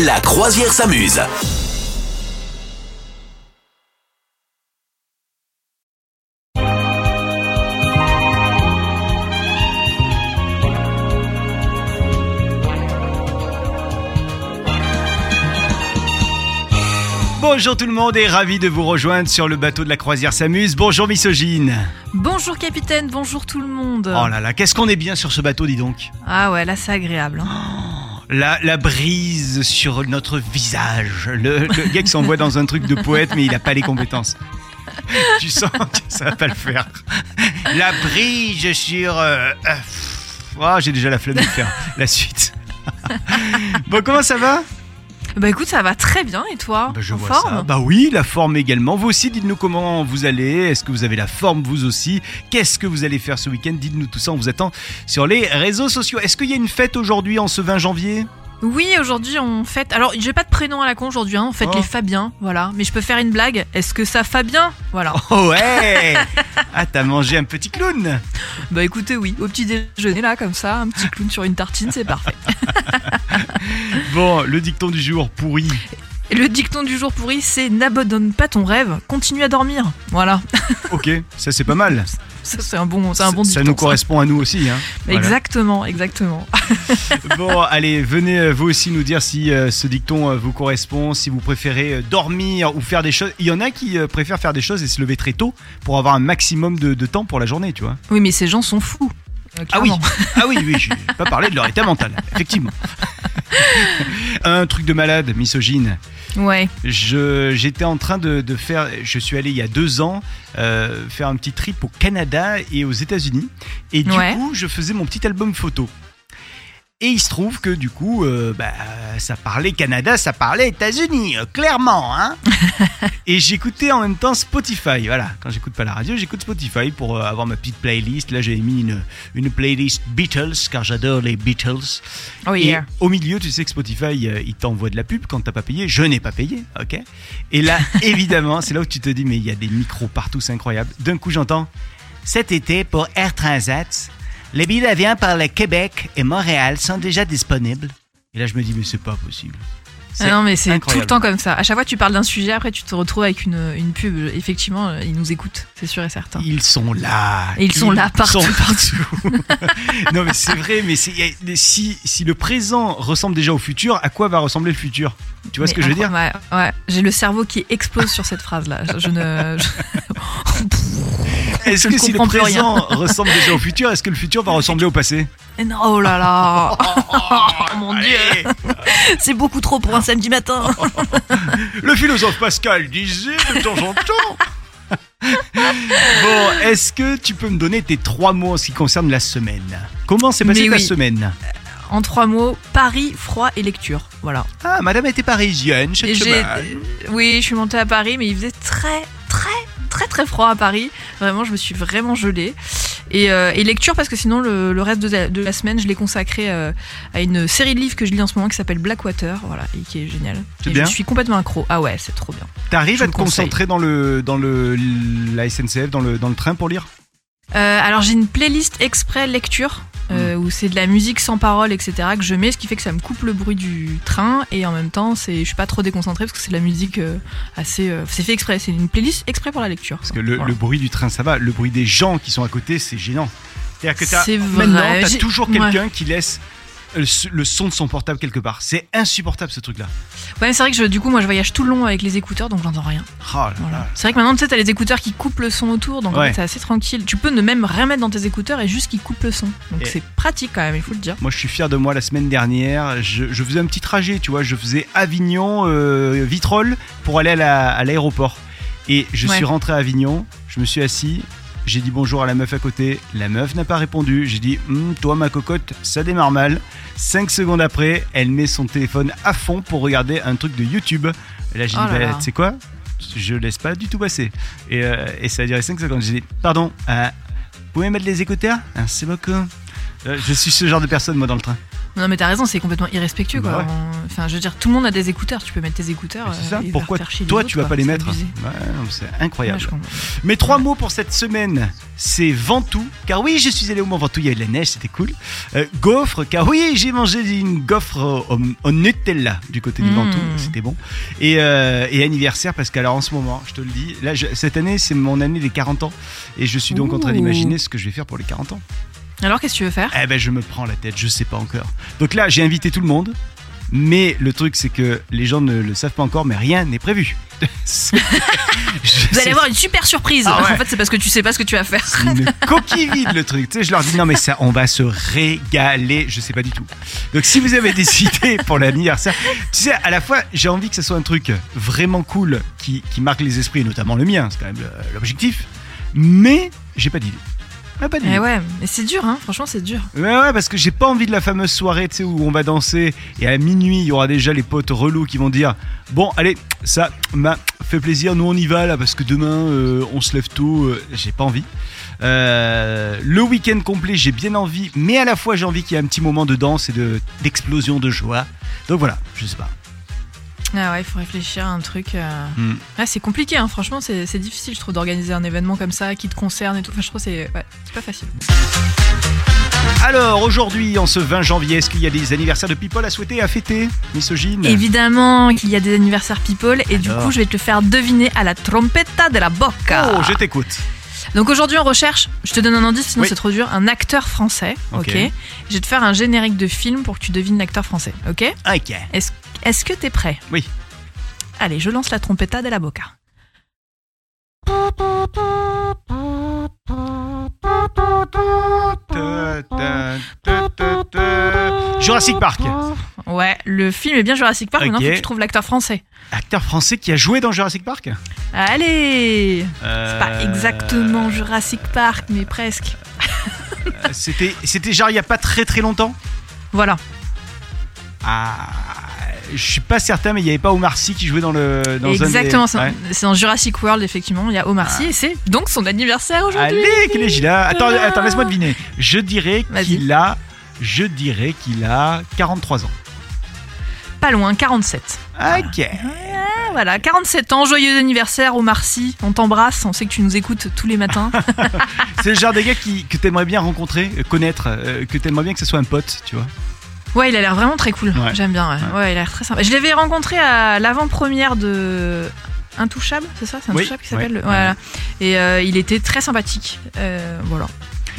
La croisière s'amuse. Bonjour tout le monde et ravi de vous rejoindre sur le bateau de la croisière s'amuse. Bonjour misogyne. Bonjour capitaine, bonjour tout le monde. Oh là là, qu'est-ce qu'on est bien sur ce bateau, dis donc. Ah ouais, là c'est agréable. hein. La, brise sur notre visage. Le, gars qui s'envoie dans un truc de poète mais il a pas les compétences. Tu sens que ça va pas le faire. La brise sur... euh, euh, oh, J'ai déjà la flemme de faire la suite. bon, comment ça va? Bah écoute, ça va très bien et toi Bah, je En vois forme ça. Bah oui, la forme également. Vous aussi, dites-nous comment vous allez. Est-ce que vous avez la forme vous aussi? Qu'est-ce que vous allez faire ce week-end? Dites-nous tout ça. On vous attend sur les réseaux sociaux. Est-ce qu'il y a une fête aujourd'hui en ce 20 janvier? Oui, aujourd'hui on fête. Alors j'ai pas de prénom à la con aujourd'hui, hein. on fête Oh. les Fabiens, voilà. Mais je peux faire une blague. Est-ce que ça Fabien? Voilà. Oh ouais Ah, t'as mangé un petit clown Bah écoutez, oui, au petit déjeuner là, comme ça, un petit clown sur une tartine, c'est parfait. Bon, le dicton du jour pourri. Le dicton du jour pourri, c'est n'abandonne pas ton rêve, continue à dormir. Voilà. Ok, ça c'est pas mal. Ça c'est un bon, c'est un bon ça, ça dicton. nous correspond à nous aussi. Hein. Voilà. Exactement, exactement. Bon, allez, venez euh, vous aussi nous dire si euh, ce dicton euh, vous correspond, si vous préférez dormir ou faire des choses. Il y en a qui préfèrent faire des choses et se lever très tôt pour avoir un maximum de, de temps pour la journée, tu vois. Oui, mais ces gens sont fous. Ah oui, ah oui, oui, j'ai pas parlé de leur état mental, effectivement. un truc de malade, misogyne. Ouais. Je, j'étais en train de, de faire, je suis allé il y a deux ans euh, faire un petit trip au Canada et aux États-Unis, et du Ouais. coup, je faisais mon petit album photo. Et il se trouve que du coup, euh, bah, ça parlait Canada, ça parlait États-Unis, euh, clairement, hein. et j'écoutais en même temps Spotify. Voilà, quand j'écoute pas la radio, j'écoute Spotify pour euh, avoir ma petite playlist. Là, j'ai mis une, une playlist Beatles, car j'adore les Beatles. Oh Et yeah. au milieu, tu sais que Spotify, il t'envoie de la pub quand t'as pas payé. Je n'ai pas payé, ok Et là, évidemment, c'est là où tu te dis, mais il y a des micros partout, c'est incroyable. D'un coup, j'entends, cet été, pour Air Transat, les billets d'avion par le Québec et Montréal sont déjà disponibles. Et là, je me dis, mais c'est pas possible. Ah non, mais c'est tout le temps comme ça. À chaque fois tu parles d'un sujet, après tu te retrouves avec une, une pub. Effectivement, euh, ils nous écoutent, c'est sûr et certain. Ils sont là. Et ils sont là partout. sont partout. non, mais c'est vrai, mais si, si le présent ressemble déjà au futur, à quoi va ressembler le futur? Tu vois ce que je veux dire? Ouais, ouais. j'ai le cerveau qui explose sur cette phrase-là. Je, je ne. je- Est-ce que si le présent ressemble déjà au futur, est-ce que le futur va ressembler au passé? Eh non, Oh là là Oh mon dieu. C'est beaucoup trop pour un samedi matin Le philosophe Pascal disait de temps en temps. bon, est-ce que tu peux me donner tes trois mots en ce qui concerne la semaine? Comment s'est passée Mais ta oui. semaine? En trois mots, Paris, froid et lecture. Voilà. Ah, madame était parisienne cette Et j'ai- semaine. Oui, je suis montée à Paris, mais il faisait très, très, très, froid à Paris. Vraiment, je me suis vraiment gelée. Et, euh, et lecture, parce que sinon, le, le reste de la, de la semaine, je l'ai consacré euh, à une série de livres que je lis en ce moment qui s'appelle Blackwater, voilà, et qui est géniale. C'est bien Je suis complètement accro. Ah ouais, c'est trop bien. T'arrives à te concentrer dans le dans le la SNCF, dans le dans le train pour lire? Euh, alors, j'ai une playlist exprès lecture. Euh, où c'est de la musique sans parole, etc. que je mets, ce qui fait que ça me coupe le bruit du train et en même temps, c'est, je suis pas trop déconcentrée parce que c'est de la musique euh, assez. euh, c'est fait exprès, c'est une playlist exprès pour la lecture. Parce que le, Voilà. le bruit du train, ça va. Le bruit des gens qui sont à côté, c'est gênant. C'est-à-dire que t'as- C'est vrai. maintenant, t'as toujours ouais. quelqu'un qui laisse le, son de son portable quelque part. C'est insupportable ce truc-là. Ouais, mais c'est vrai que je- du coup, moi, je voyage tout le long avec les écouteurs, donc j'entends rien. Oh là Voilà. là. C'est vrai que maintenant, tu sais, t'as les écouteurs qui coupent le son autour, donc en fait, c'est assez tranquille. Tu peux ne même rien mettre dans tes écouteurs et juste qu'ils coupent le son. Donc Et- c'est pratique quand même, il faut le dire. Moi, je suis fier de moi. La semaine dernière, je, je faisais un petit trajet, tu vois. Je faisais Avignon, euh, Vitrolles pour aller à la- à l'aéroport. Et je Ouais. suis rentré à Avignon. Je me suis assis. J'ai dit bonjour à la meuf à côté. La meuf n'a pas répondu. J'ai dit, Hum, toi, ma cocotte, ça démarre mal. Cinq secondes après, elle met son téléphone à fond pour regarder un truc de YouTube. Et là, j'ai Oh dit, bah, tu sais quoi? Je laisse pas du tout passer. Et, euh, et ça a duré 5 secondes. J'ai dit, pardon, euh, vous pouvez mettre les écouteurs? Merci beaucoup. Euh, Je suis ce genre de personne, moi, dans le train. Non, mais t'as raison, c'est complètement irrespectueux. Bah quoi. ouais. Enfin, je veux dire, tout le monde a des écouteurs. Tu peux mettre tes écouteurs. C'est euh, ça. et Pourquoi faire chier les toi autres, tu vas quoi. pas les mettre. Ouais, C'est Ouais, incroyable. comprends. Mes trois mots pour cette semaine, c'est Ventoux, car oui, je suis allé au Mont Ventoux, il y avait de la neige, c'était cool. Euh, gaufre, car oui, j'ai mangé une gaufre au, Nutella du côté du Mm. Ventoux, c'était bon. Et, euh, et anniversaire, parce qu'alors en ce moment, je te le dis, là, je- cette année, c'est mon année des 40 ans, et je suis donc en train d'imaginer ce que je vais faire pour les 40 ans. Alors, qu'est-ce que tu veux faire? Eh ben, je me prends la tête, je sais pas encore. Donc là, j'ai invité tout le monde. Mais le truc, c'est que les gens ne le savent pas encore, mais rien n'est prévu. Vous allez avoir une super surprise. Ah ouais. En fait, c'est parce que tu sais pas ce que tu vas faire. c'est une coquille vide le truc. Tu sais, je leur dis non mais ça, on va se régaler. Je sais pas du tout. Donc si vous avez des idées pour l'anniversaire, tu sais, à la fois j'ai envie que ce soit un truc vraiment cool qui, qui marque les esprits, et notamment le mien, c'est quand même l'objectif. Mais j'ai pas d'idée. Ah, pas. Eh ouais, mais c'est dur, hein. Franchement, c'est dur. Ouais, ouais, parce que j'ai pas envie de la fameuse soirée, tu sais, où on va danser et à minuit, il y aura déjà les potes relous qui vont dire Bon, allez, ça m'a fait plaisir, nous on y va là, parce que demain euh, on se lève tôt, euh, j'ai pas envie. Euh, le week-end complet, j'ai bien envie, mais à la fois j'ai envie qu'il y ait un petit moment de danse et de- d'explosion de, joie. Donc voilà, je sais pas. Ah ouais, il faut réfléchir à un truc. euh. Hmm. Ouais, c'est compliqué, hein. franchement, c'est c'est difficile, je trouve, d'organiser un événement comme ça qui te concerne et tout. Enfin, je trouve que c'est ouais, c'est pas facile. Alors aujourd'hui, en ce 20 janvier, est-ce qu'il y a des anniversaires de people à souhaiter, à fêter Misogyne Évidemment qu'il y a des anniversaires people et du coup, je vais te le faire deviner à la trompetta de la bocca. Oh, je t'écoute. Donc aujourd'hui, on recherche, je te donne un indice, sinon Oui. c'est trop dur, un acteur français. Ok? Je vais te faire un générique de film pour que tu devines l'acteur français. Ok? Ok. Est-ce est-ce que t'es prêt? Oui. Allez, je lance la trompetta de la bocca. Jurassic Park. Ouais, le film est bien Jurassic Park, maintenant faut que tu trouves l'acteur français. Acteur français qui a joué dans Jurassic Park? Allez C'est Euh, pas exactement Jurassic Park, mais presque. euh, C'était, genre il y a pas très très longtemps? Voilà. Ah, je suis pas certain, mais il y avait pas Omar Sy qui jouait dans le. Dans Exactement, c'est Ouais. dans Jurassic World, effectivement. Il y a Omar Sy et c'est donc son anniversaire aujourd'hui. Allez, quel âge il a Attends, attends, laisse-moi deviner. Je dirais qu'il a, je dirais qu'il a 43 ans. Pas loin, 47. Ok. Ah, voilà, 47 ans, joyeux anniversaire Omar Sy. On t'embrasse, on sait que tu nous écoutes tous les matins. C'est le genre des gars qui, que t'aimerais bien rencontrer, euh, connaître, euh, que t'aimerais bien que ce soit un pote, tu vois. Ouais, il a l'air vraiment très cool. Ouais. J'aime bien. Ouais. Il a l'air très sympa. Je l'avais rencontré à l'avant-première de Intouchable, c'est ça? C'est Oui, Intouchable qui s'appelle? Ouais, le- Voilà. Et euh, il était très sympathique. Euh, voilà.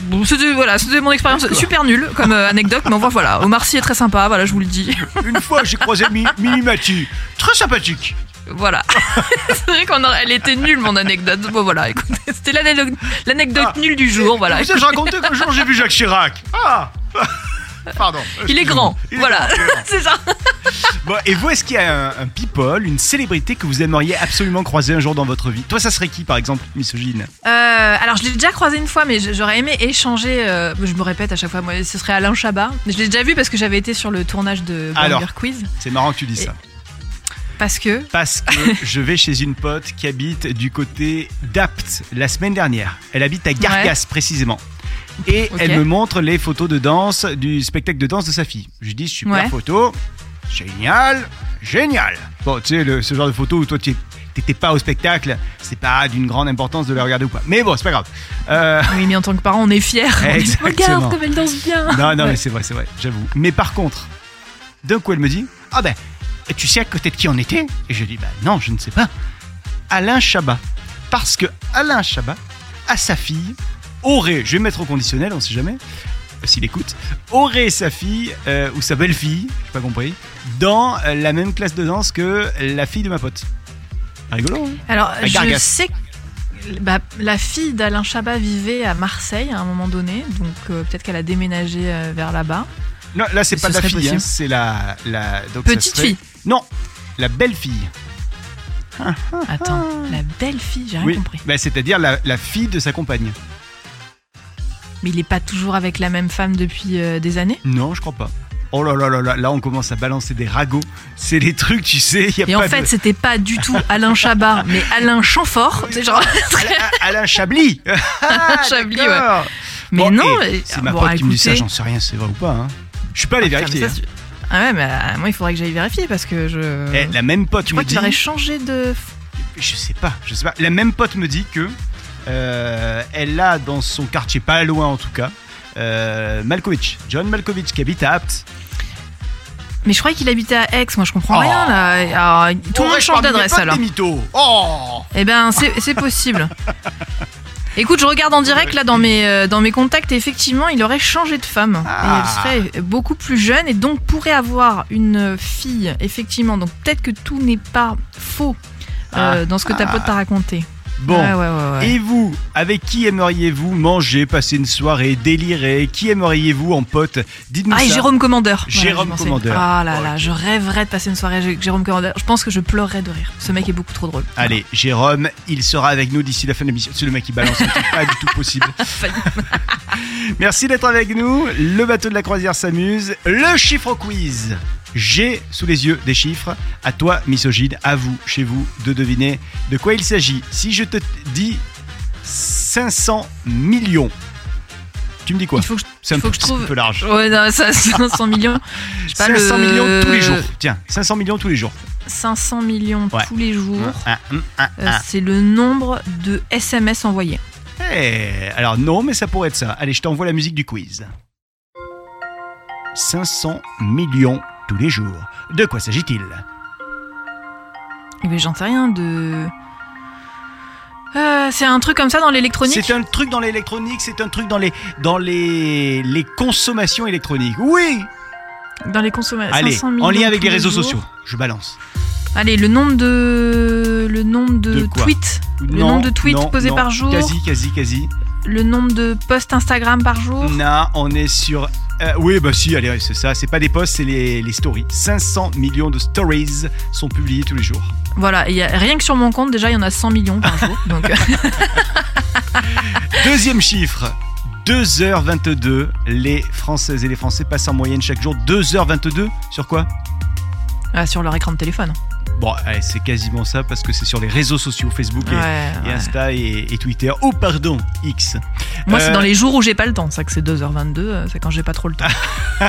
Bon, c'était voilà, mon expérience super nulle comme euh, anecdote, mais voit voilà, Omar Sy est très sympa, voilà, je vous le dis. Une fois, j'ai croisé Mi- Mimi Mati, très sympathique. Voilà. c'est vrai qu'on aurait- elle était nulle mon anecdote. Bon voilà, écoutez, c'était l'anecdote l'anecdote Ah. nulle du jour, voilà. Vous savez, je racontais qu'un jour j'ai vu Jacques Chirac. Ah Pardon. Il est grand, Il est voilà, c'est ça. Bon, et vous, est-ce qu'il y a un, un people, une célébrité que vous aimeriez absolument croiser un jour dans votre vie? Toi, ça serait qui, par exemple, misogyne Euh, alors je l'ai déjà croisé une fois, mais j'aurais aimé échanger. euh, je me répète à chaque fois, moi, ce serait Alain Chabat. Je l'ai déjà vu parce que j'avais été sur le tournage de Alors. Burger Quiz. C'est marrant que tu dis ça. Parce que Parce que je vais chez une pote qui habite du côté d'Apt la semaine dernière. Elle habite à Gargas, précisément. Et elle me montre les photos de danse du spectacle de danse de sa fille. Je lui dis super Ouais. photo, génial, génial. Bon, tu sais, le- ce genre de photo où toi tu t'étais pas au spectacle, c'est pas d'une grande importance de le regarder ou pas. Mais bon, c'est pas grave. Euh, oui, mais en tant que parent, on est fiers. On dit, Exactement. Regarde comme elle danse bien. non, non, Ouais. mais c'est vrai, c'est vrai, j'avoue. Mais par contre, d'un coup, elle me dit Ah ben, tu sais à côté de qui on était? Et je dis Bah non, je ne sais pas. Alain Chabat. Parce que Alain Chabat, à sa fille, aurait, je vais mettre au conditionnel, on sait jamais, euh, s'il écoute, aurait sa fille, euh, ou sa belle-fille, j'ai pas compris, dans euh, la même classe de danse que la fille de ma pote. Rigolo, hein Alors, À je Gargas. sais que bah, la fille d'Alain Chabat vivait à Marseille à un moment donné, donc euh, peut-être qu'elle a déménagé euh, vers là-bas. Non, là, c'est Ce pas de la fille, hein, c'est la, la. donc Petite serait- fille. Non, la belle-fille. Attends, la belle fille, j'ai rien Oui, compris. bah, c'est-à-dire la, la fille de sa compagne. Mais il est pas toujours avec la même femme depuis euh, des années Non, je crois pas. Oh là là là là, là on commence à balancer des ragots. C'est les trucs, tu sais, y a Et pas en fait, de... c'était pas du tout Alain Chabat, mais Alain Chamfort. C'est genre. Alain, Alain Chablis Ah, Chablis, d'accord. Mais Bon, non, C'est ma bon, pote qui me dit ça, j'en sais rien, c'est vrai ou pas. hein. Je suis pas allé Ah, vérifier. ça, c'est- Ah ouais, mais euh, moi il faudrait que j'aille vérifier parce que je. hein. Eh, la même pote Tu me crois dit. aurait changé de. Je sais pas, je sais pas. La même pote me dit que euh, elle a dans son quartier, pas loin en tout cas, euh, Malkovich, John Malkovich qui habite à Apt. Mais je croyais qu'il habitait à Aix, moi je comprends Oh. rien là. Alors, tout le monde change d'adresse alors. Oh Eh ben c'est possible. Écoute, je regarde en direct là dans mes, euh, dans mes contacts et effectivement il aurait changé de femme. Ah. Et elle serait beaucoup plus jeune et donc pourrait avoir une fille, effectivement. Donc peut-être que tout n'est pas faux euh, Ah. dans ce que ta pote t'a raconté. Bon. Ouais, ouais, ouais, ouais. Et vous, avec qui aimeriez-vous manger, passer une soirée, délirer? Qui aimeriez-vous en pote? Dites-nous Ah, et ça. Jérôme Commandeur. Jérôme. Commandeur. Ah là là, je rêverais de passer une soirée avec Jérôme Commandeur. Je pense que je pleurerais de rire. Ce mec est beaucoup trop drôle. Allez, Jérôme, il sera avec nous d'ici la fin de l'émission. C'est le mec qui balance, c'est pas du tout possible. Merci d'être avec nous. Le bateau de la croisière s'amuse. Le chiffre quiz. J'ai sous les yeux des chiffres. À toi, misogyne, à vous, chez vous, de deviner de quoi il s'agit. Si je te dis 500 millions, tu me dis quoi? Il faut que je, C'est un, faut peu- que je c'est un trouve- peu large. Ouais, non, ça, 500 millions. Je pas, 500 le- millions tous les jours. Tiens, 500 millions tous les jours. 500 millions Ouais. tous les jours. Un, un, un, Euh, c'est le nombre de SMS envoyés. Eh, alors non, mais ça pourrait être ça. Allez, je t'envoie la musique du quiz. 500 millions tous les jours. De quoi s'agit-il Mais j'en sais rien de. Euh, c'est un truc comme ça dans l'électronique C'est un truc dans l'électronique, c'est un truc dans les dans les les consommations électroniques. Oui. Dans les consommations. Allez, 500 millions en lien avec les réseaux jours. sociaux. Je balance. Allez, le nombre de. Le nombre de, tweets. Le nombre de tweets non, posés non. par jour. Quasi, quasi, quasi. Le nombre de posts Instagram par jour. Non, on est sur. Euh, oui, bah si, allez, c'est ça. C'est pas des posts, c'est les, les stories. 500 millions de stories sont publiés tous les jours. Voilà, et y a, rien que sur mon compte, déjà, il y en a 100 millions par jour. Donc, euh, Deuxième chiffre. 2h22, les Françaises et les Français passent en moyenne chaque jour 2h22 sur quoi? Ah, sur leur écran de téléphone. Bon, allez, c'est quasiment ça parce que c'est sur les réseaux sociaux, Facebook et, Ouais, et ouais. Insta et, et Twitter. Oh, pardon, X. Moi, c'est Euh, dans les jours où j'ai pas le temps. C'est ça que c'est 2h22, euh, c'est quand j'ai pas trop le temps.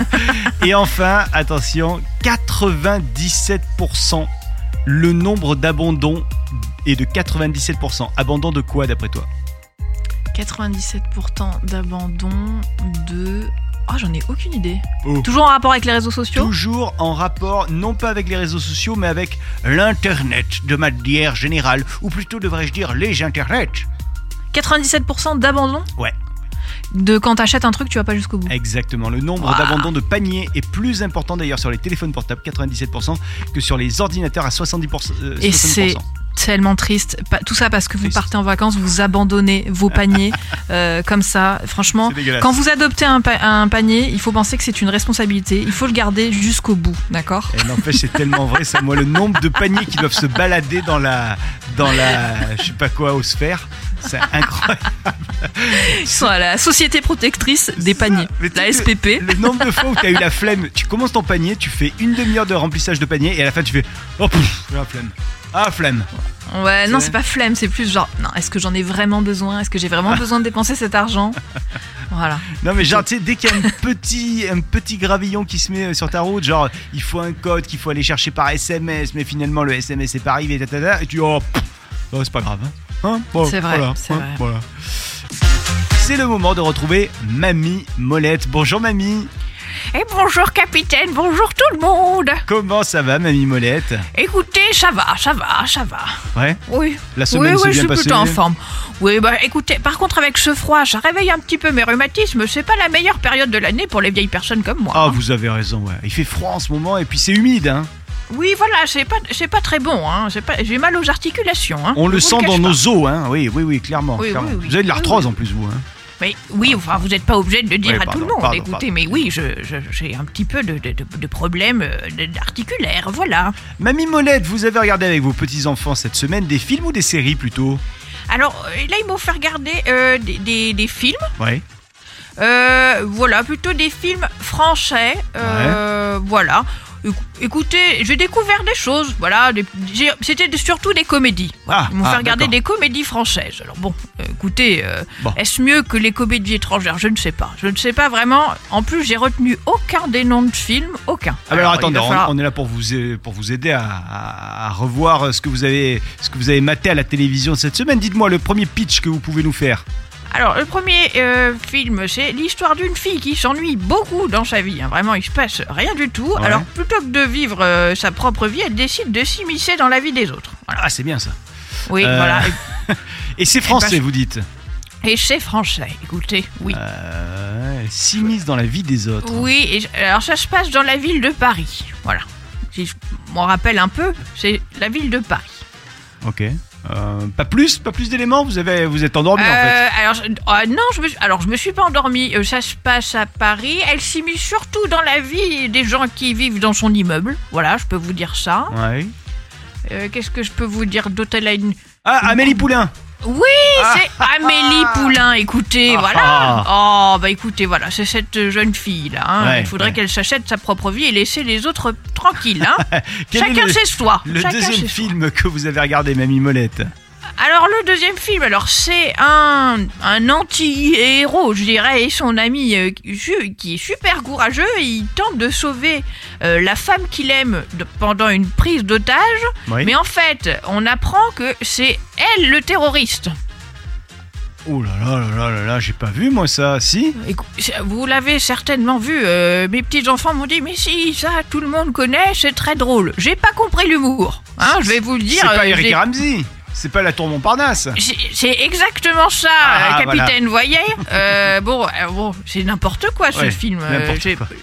Et enfin, attention, 97%. Le nombre d'abandons est de 97%. Abandon de quoi d'après toi? 97% d'abandon de. Oh, j'en ai aucune idée. Oh. Toujours en rapport avec les réseaux sociaux Toujours en rapport, non pas avec les réseaux sociaux, mais avec l'Internet de manière générale. Ou plutôt, devrais-je dire, les Internets. 97% d'abandon Ouais. De quand t'achètes un truc, tu vas pas jusqu'au bout. Exactement. Le nombre Ouah. d'abandons de paniers est plus important d'ailleurs sur les téléphones portables, 97%, que sur les ordinateurs à 70%. euh, Et 60%. c'est tellement triste. Tout ça parce que vous partez en vacances, vous abandonnez vos paniers euh, comme ça. Franchement, quand vous adoptez un, pa- un panier, il faut penser que c'est une responsabilité. Il faut le garder jusqu'au bout, d'accord? Et n'empêche, c'est tellement vrai, ça. Moi, le nombre de paniers qui doivent se balader dans la, dans la, je sais pas quoi, osphère, c'est incroyable. Ils sont à la Société Protectrice des Paniers, la SPP. Le nombre de fois où tu as eu la flemme, tu commences ton panier, tu fais une demi-heure de remplissage de panier et à la fin tu fais oh pff, j'ai la flemme. Ah flemme. Ouais, non, C'est- pas flemme, c'est plus genre, non, est-ce que j'en ai vraiment besoin? Est-ce que j'ai vraiment besoin de dépenser cet argent? Voilà. Non mais genre tu sais dès qu'il y a un petit un petit gravillon qui se met euh, sur ta route, genre il faut un code qu'il faut aller chercher par SMS, mais finalement le SMS est pas arrivé, tatata, et tu oh pff, oh, c'est pas grave. Hein Hein? Bon, C'est vrai, voilà, c'est hein, vrai. voilà. C'est le moment de retrouver Mamie Molette. Bonjour Mamie. Et bonjour capitaine, bonjour tout le monde. Comment ça va Mamie Molette Écoutez, ça va, ça va, ça va. Ouais. Oui, La oui, semaine oui, s'est je bien suis passée. plutôt en forme. Oui, bah écoutez, par contre avec ce froid, ça réveille un petit peu mes rhumatismes. C'est pas la meilleure période de l'année pour les vieilles personnes comme moi. Ah, hein. vous avez raison, ouais. Il fait froid en ce moment et puis c'est humide, hein. Oui, voilà, c'est pas, c'est pas très bon. Hein. C'est Pas, j'ai mal aux articulations. Hein. On le vous sent cache dans pas. nos os, hein. Oui, oui, oui, clairement. Oui, clairement. oui, oui. Vous avez de Oui, l'arthrose oui. en plus, vous, hein. Mais oui, enfin, vous n'êtes pas obligé de le dire Oui, à pardon, tout le monde. pardon, Écoutez, pardon. mais oui, j'ai un petit peu de, de, de- de problèmes euh, articulaires, voilà. Mamie Molette, vous avez regardé avec vos petits-enfants cette semaine des films ou des séries plutôt? Alors euh, là, ils m'ont fait regarder euh, des, des- des films. Euh, voilà, plutôt des films français. euh, Voilà. Écou- Écoutez, j'ai découvert des choses, voilà. C'était surtout des comédies. Voilà. Ah, Ils m'ont ah, fait regarder d'accord. des comédies françaises. Alors bon, euh, écoutez, euh, Bon. est-ce mieux que les comédies étrangères? Je ne sais pas. Je ne sais pas vraiment. En plus, j'ai retenu aucun des noms de films, aucun. Ah alors, attendez, on- falloir- on, est là pour vous, pour vous aider à, à- à revoir ce que, vous avez, ce que vous avez maté à la télévision cette semaine. Dites-moi le premier pitch que vous pouvez nous faire. Alors, le premier euh, film, c'est l'histoire d'une fille qui s'ennuie beaucoup dans sa vie. hein. Vraiment, il se passe rien du tout. Ouais. Alors, plutôt que de vivre euh, sa propre vie, elle décide de s'immiscer dans la vie des autres. Voilà. Ah, c'est bien ça. Oui, Euh, voilà. Et c'est français, vous dites Et c'est français, écoutez, oui. euh, Elle s'immisce dans la vie des autres. Oui, et, alors ça se passe dans la ville de Paris. Voilà. Si je m'en rappelle un peu, c'est la ville de Paris. Ok. Euh, pas plus, pas plus d'éléments. Vous avez, vous êtes endormi en fait. Euh, alors, je- ah, non, je me, alors je me suis pas endormie. Euh, ça se passe à Paris. Elle s'immisce surtout dans la vie des gens qui vivent dans son immeuble. Voilà, je peux vous dire ça. Ouais. Qu'est-ce que je peux vous dire d'autre? Elle a une... Ah, Amélie Poulain. Oui, Ah. c'est Amélie Poulain. Écoutez, Ah. voilà. Oh, bah écoutez, voilà, c'est cette jeune fille là. hein. Ouais, Il faudrait ouais. qu'elle s'achète sa propre vie et laisser les autres tranquilles. Hein. Quel est Chacun le, ses soirs. le Chacun deuxième ses film que vous avez regardé, Mamie Molette? Alors le deuxième film, alors c'est un, un anti-héros, je dirais, et son ami euh, qui est super courageux, il tente de sauver euh, la femme qu'il aime de- pendant une prise d'otage, Oui. mais en fait, on apprend que c'est elle le terroriste. Oh là là là là là là, j'ai pas vu moi ça. Si? Écou- Vous l'avez certainement vu, euh, mes petits enfants m'ont dit, mais si, ça, tout le monde connaît, c'est très drôle. J'ai pas compris l'humour, hein, je vais vous le dire. C'est pas Eric Ramsey. C'est pas la tour Montparnasse. C'est- exactement ça, Ah, euh, capitaine Voyer. Euh, bon, euh, bon c'est n'importe quoi ce Ouais, film.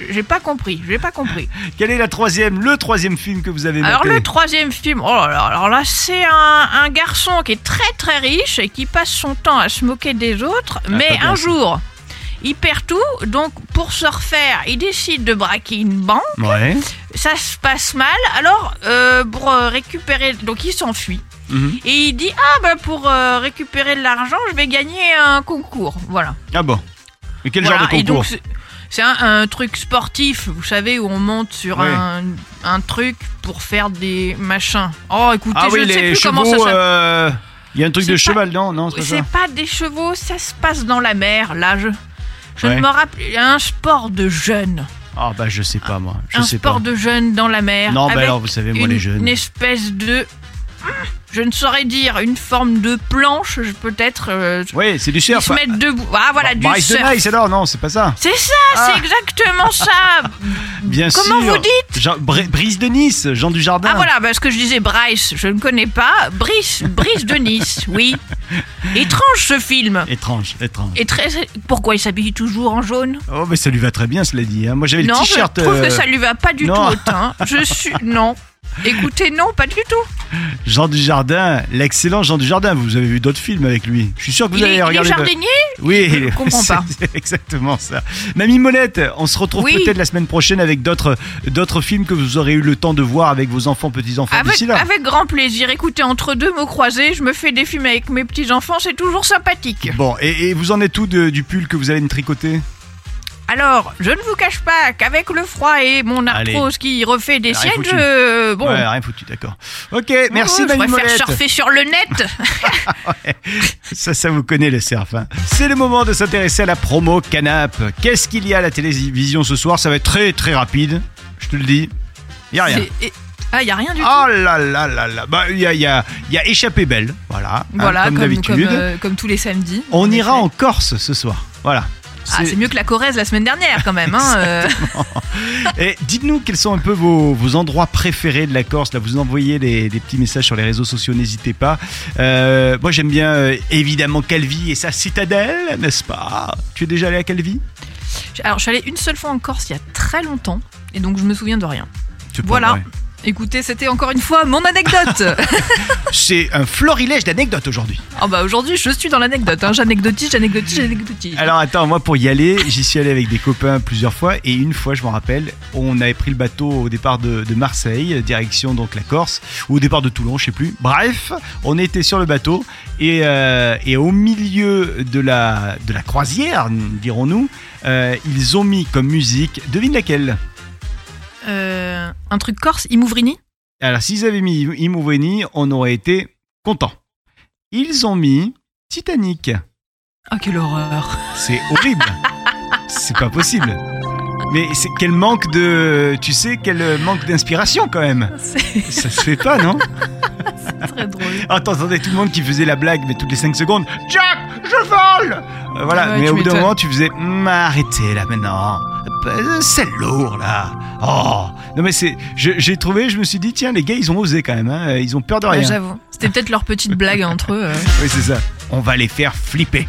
J'ai- pas compris, j'ai pas compris. Quel est la troisième, le troisième film que vous avez Alors maté le troisième film, oh là là, alors là c'est un, un garçon qui est très très riche et qui passe son temps à se moquer des autres, mais Ah, bien, un jour il perd tout, donc pour se refaire, il décide de braquer une banque. Ouais. Ça se passe mal, alors pour récupérer, donc il s'enfuit. Mhm. Et il dit ah bah pour euh, récupérer de l'argent, je vais gagner un concours, voilà. Ah bon. Et quel Voilà, genre de et donc, concours c'est- c'est un, un truc sportif, vous savez, où on monte sur un, un truc pour faire des machins. Oh, écoutez, Ah je oui, ne sais les plus comment ça chevaux. s'appelle. euh, Il y a un truc C'est de pas- cheval, non Non, c'est pas C'est ça. pas des chevaux, ça se passe dans la mer. Là, je, je Ouais. ne me rappelle. Un sport de jeunes. Ah bah je sais pas moi. Je un sais sport pas. de jeunes dans la mer. Non, bah avec alors vous savez moi une, les jeunes. Une espèce de. Je ne saurais dire, une forme de planche, peut-être. euh, Oui, c'est du ils surf. se mettent debout. Ah, voilà, du surf. Nice alors non, c'est pas ça. C'est ça, Ah. c'est exactement ça. Bien Comment sûr. vous dites Jean- Bri- Brise de Nice, Jean Dujardin. Ah voilà, parce que je disais Bryce, je ne connais pas. Brice, Brice de Nice, oui. Étrange ce film. Étrange, étrange. Et très. Pourquoi il s'habille toujours en jaune? Oh mais ça lui va très bien cela dit. hein. Moi j'avais le Non, je t-shirt. trouve euh, que ça lui va pas du non. tout au teint. Je suis. Non. Écoutez, non, pas du tout. Jean Dujardin, l'excellent Jean Dujardin. Vous avez vu d'autres films avec lui. Je suis sûr que vous Il est, avez il est regardé. jardinier Oui, Je comprends c'est- pas. C'est exactement ça. Mamie Molette, on se retrouve Oui. peut-être la semaine prochaine avec d'autres d'autres films que vous aurez eu le temps de voir avec vos enfants, petits-enfants avec, d'ici là. avec grand plaisir. Écoutez, entre deux mots croisés, je me fais des films avec mes petits-enfants, c'est toujours sympathique. Bon, et, et vous en êtes où de- du pull que vous allez me tricoter? Alors, je ne vous cache pas qu'avec le froid et mon Allez. arthrose qui refait des Rien siennes, foutu. je. Bon. Ouais, rien foutu, d'accord. Ok, merci Oh, je préfère surfer sur le net. Ça, ça vous connaît le surf. hein. C'est le moment de s'intéresser à la promo Canap. Qu'est-ce qu'il y a à la télévision ce soir? Ça va être très très rapide. Je te le dis. Il y a rien. C'est- et- Ah, il y a rien du tout. Oh là là là là. Bah, il y a, il y a, il y a Échappée Belle. Voilà. hein, Voilà, comme, comme, d'habitude. comme, euh, comme tous les samedis. On en ira effet. en Corse ce soir. Voilà. Ah, c'est mieux que la Corrèze la semaine dernière quand même. Hein, euh. Et dites-nous quels sont un peu vos, vos endroits préférés de la Corse. Là, vous envoyez des, des petits messages sur les réseaux sociaux, n'hésitez pas. Euh, moi, j'aime bien euh, évidemment Calvi et sa citadelle, n'est-ce pas? Tu es déjà allé à Calvi? Alors, je suis allée une seule fois en Corse il y a très longtemps. Et donc, je me souviens de rien. Voilà. Écoutez, c'était encore une fois mon anecdote. C'est un florilège d'anecdotes aujourd'hui. oh bah aujourd'hui, je suis dans l'anecdote. Hein. J'anecdotise, j'anecdotise, j'anecdotise. Alors attends, moi pour y aller, j'y suis allé avec des copains plusieurs fois et une fois, je m'en rappelle, on avait pris le bateau au départ de, de Marseille, direction donc la Corse, ou au départ de Toulon, je sais plus. Bref, on était sur le bateau et, euh, et au milieu de la, de la croisière, dirons-nous, euh, ils ont mis comme musique, devine laquelle? Euh, un truc corse, Imouvrini? Alors, s'ils avaient mis Imouvrini, on aurait été content. Ils ont mis Titanic. Oh, quelle horreur C'est horrible. c'est pas possible. Mais c'est quel manque de, tu sais, quel manque d'inspiration quand même. C'est Ça se fait pas, non? Très drôle. Ah, t'entendais tout le monde qui faisait la blague, mais toutes les 5 secondes. Jack, je vole Euh, Voilà, Ouais, mais au bout d'un moment, tu faisais Hum, arrêtez là maintenant. Euh, C'est lourd là. Oh Non, mais c'est. J'ai trouvé, je me suis dit, tiens, les gars, ils ont osé quand même. Hein. Ils ont peur de Ouais, rien. J'avoue. C'était peut-être leur petite blague entre eux. euh. Oui, c'est ça. On va les faire flipper.